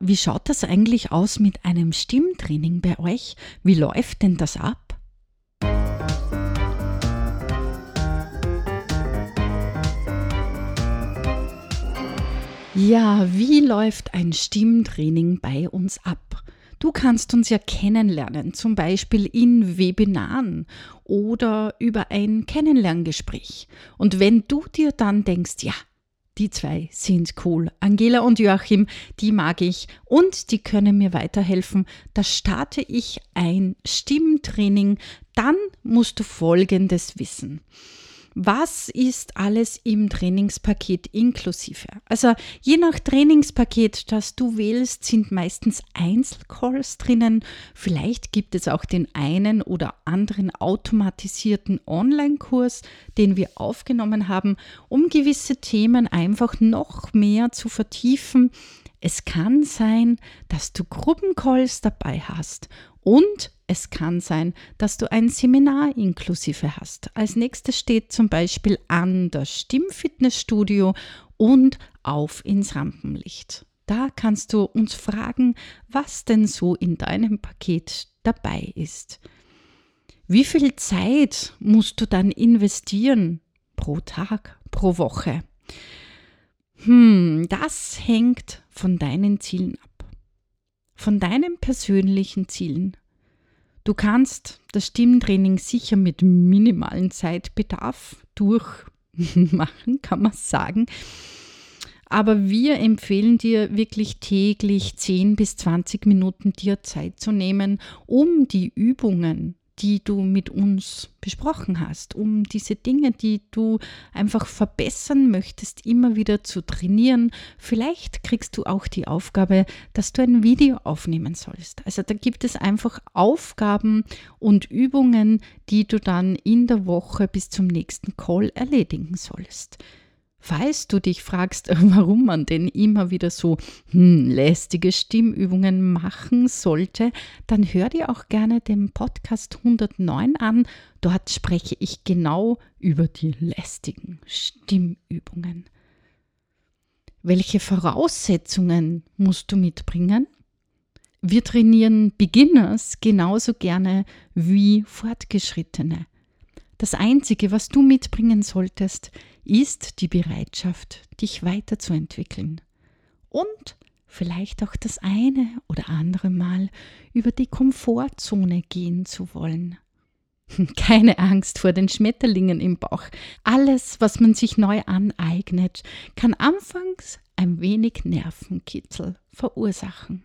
wie schaut das eigentlich aus mit einem Stimmtraining bei euch? Wie läuft denn das ab? Ja, wie läuft ein Stimmtraining bei uns ab? Du kannst uns ja kennenlernen, zum Beispiel in Webinaren oder über ein Kennenlerngespräch. Und wenn du dir dann denkst, ja, die zwei sind cool. Angela und Joachim, die mag ich und die können mir weiterhelfen. Da starte ich ein Stimmtraining. Dann musst du Folgendes wissen was ist alles im Trainingspaket inklusive. Also je nach Trainingspaket, das du wählst, sind meistens Einzelcalls drinnen. Vielleicht gibt es auch den einen oder anderen automatisierten Online-Kurs, den wir aufgenommen haben, um gewisse Themen einfach noch mehr zu vertiefen. Es kann sein, dass du Gruppencalls dabei hast und es kann sein, dass du ein Seminar inklusive hast. Als nächstes steht zum Beispiel an das Stimmfitnessstudio und auf ins Rampenlicht. Da kannst du uns fragen, was denn so in deinem Paket dabei ist. Wie viel Zeit musst du dann investieren pro Tag, pro Woche? Hm, das hängt von deinen Zielen ab. Von deinen persönlichen Zielen. Du kannst das Stimmtraining sicher mit minimalen Zeitbedarf durchmachen, kann man sagen. Aber wir empfehlen dir wirklich täglich 10 bis 20 Minuten dir Zeit zu nehmen, um die Übungen die du mit uns besprochen hast, um diese Dinge, die du einfach verbessern möchtest, immer wieder zu trainieren. Vielleicht kriegst du auch die Aufgabe, dass du ein Video aufnehmen sollst. Also da gibt es einfach Aufgaben und Übungen, die du dann in der Woche bis zum nächsten Call erledigen sollst. Falls du dich fragst, warum man denn immer wieder so hm, lästige Stimmübungen machen sollte, dann hör dir auch gerne den Podcast 109 an. Dort spreche ich genau über die lästigen Stimmübungen. Welche Voraussetzungen musst du mitbringen? Wir trainieren Beginners genauso gerne wie Fortgeschrittene. Das Einzige, was du mitbringen solltest, ist die Bereitschaft, dich weiterzuentwickeln und vielleicht auch das eine oder andere Mal über die Komfortzone gehen zu wollen. Keine Angst vor den Schmetterlingen im Bauch. Alles, was man sich neu aneignet, kann anfangs ein wenig Nervenkitzel verursachen.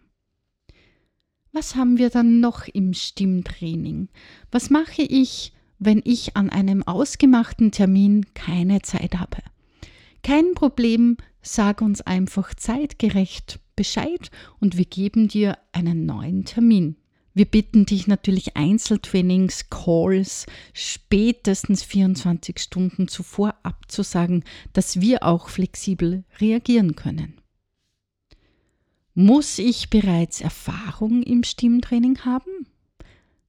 Was haben wir dann noch im Stimmtraining? Was mache ich, wenn ich an einem ausgemachten Termin keine Zeit habe. Kein Problem, sag uns einfach zeitgerecht Bescheid und wir geben dir einen neuen Termin. Wir bitten dich natürlich Einzeltrainings, Calls spätestens 24 Stunden zuvor abzusagen, dass wir auch flexibel reagieren können. Muss ich bereits Erfahrung im Stimmtraining haben?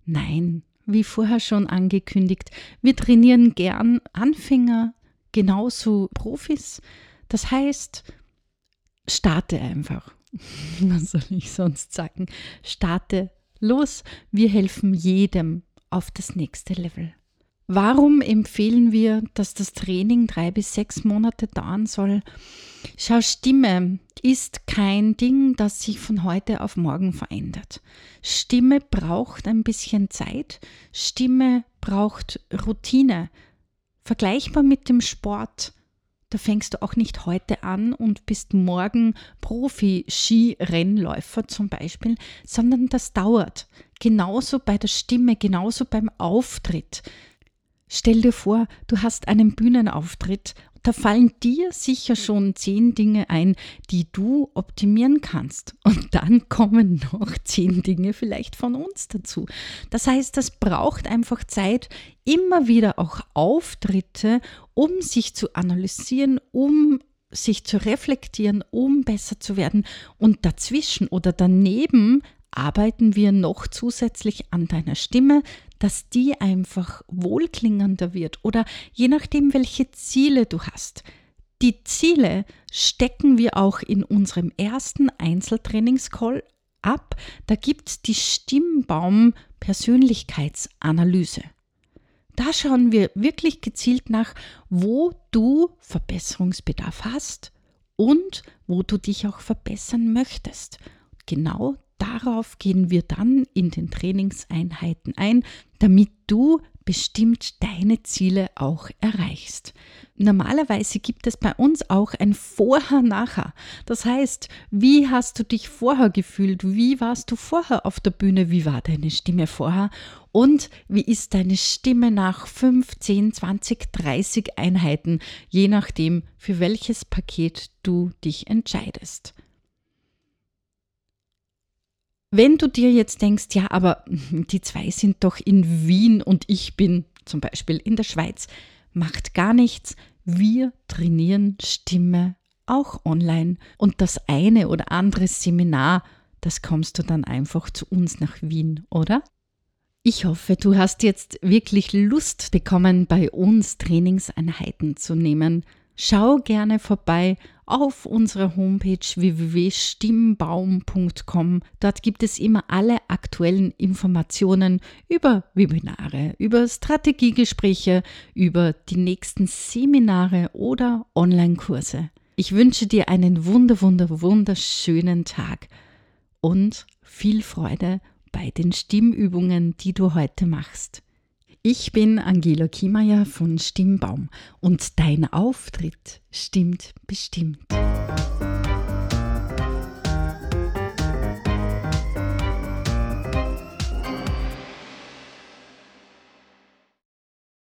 Nein, wie vorher schon angekündigt, wir trainieren gern Anfänger, genauso Profis. Das heißt, starte einfach. Was soll ich sonst sagen? Starte los. Wir helfen jedem auf das nächste Level. Warum empfehlen wir, dass das Training drei bis sechs Monate dauern soll? Schau, Stimme ist kein Ding, das sich von heute auf morgen verändert. Stimme braucht ein bisschen Zeit. Stimme braucht Routine. Vergleichbar mit dem Sport. Da fängst du auch nicht heute an und bist morgen Profi-Skirennläufer zum Beispiel, sondern das dauert. Genauso bei der Stimme, genauso beim Auftritt. Stell dir vor, du hast einen Bühnenauftritt. Da fallen dir sicher schon zehn Dinge ein, die du optimieren kannst. Und dann kommen noch zehn Dinge vielleicht von uns dazu. Das heißt, das braucht einfach Zeit, immer wieder auch Auftritte, um sich zu analysieren, um sich zu reflektieren, um besser zu werden. Und dazwischen oder daneben arbeiten wir noch zusätzlich an deiner Stimme, dass die einfach wohlklingender wird oder je nachdem, welche Ziele du hast. Die Ziele stecken wir auch in unserem ersten Einzeltrainingscall ab. Da gibt es die Stimmbaum Persönlichkeitsanalyse. Da schauen wir wirklich gezielt nach, wo du Verbesserungsbedarf hast und wo du dich auch verbessern möchtest. Genau darauf gehen wir dann in den Trainingseinheiten ein, damit du bestimmt deine Ziele auch erreichst. Normalerweise gibt es bei uns auch ein Vorher-Nachher. Das heißt, wie hast du dich vorher gefühlt? Wie warst du vorher auf der Bühne? Wie war deine Stimme vorher? Und wie ist deine Stimme nach 5, 10, 20, 30 Einheiten, je nachdem, für welches Paket du dich entscheidest? Wenn du dir jetzt denkst, ja, aber die zwei sind doch in Wien und ich bin zum Beispiel in der Schweiz, macht gar nichts. Wir trainieren Stimme auch online und das eine oder andere Seminar, das kommst du dann einfach zu uns nach Wien, oder? Ich hoffe, du hast jetzt wirklich Lust bekommen, bei uns Trainingseinheiten zu nehmen. Schau gerne vorbei auf unserer Homepage www.stimmbaum.com. Dort gibt es immer alle aktuellen Informationen über Webinare, über Strategiegespräche, über die nächsten Seminare oder Online-Kurse. Ich wünsche dir einen wunder, wunder, wunderschönen Tag und viel Freude bei den Stimmübungen, die du heute machst. Ich bin Angela Kiemeyer von Stimmbaum und dein Auftritt stimmt bestimmt.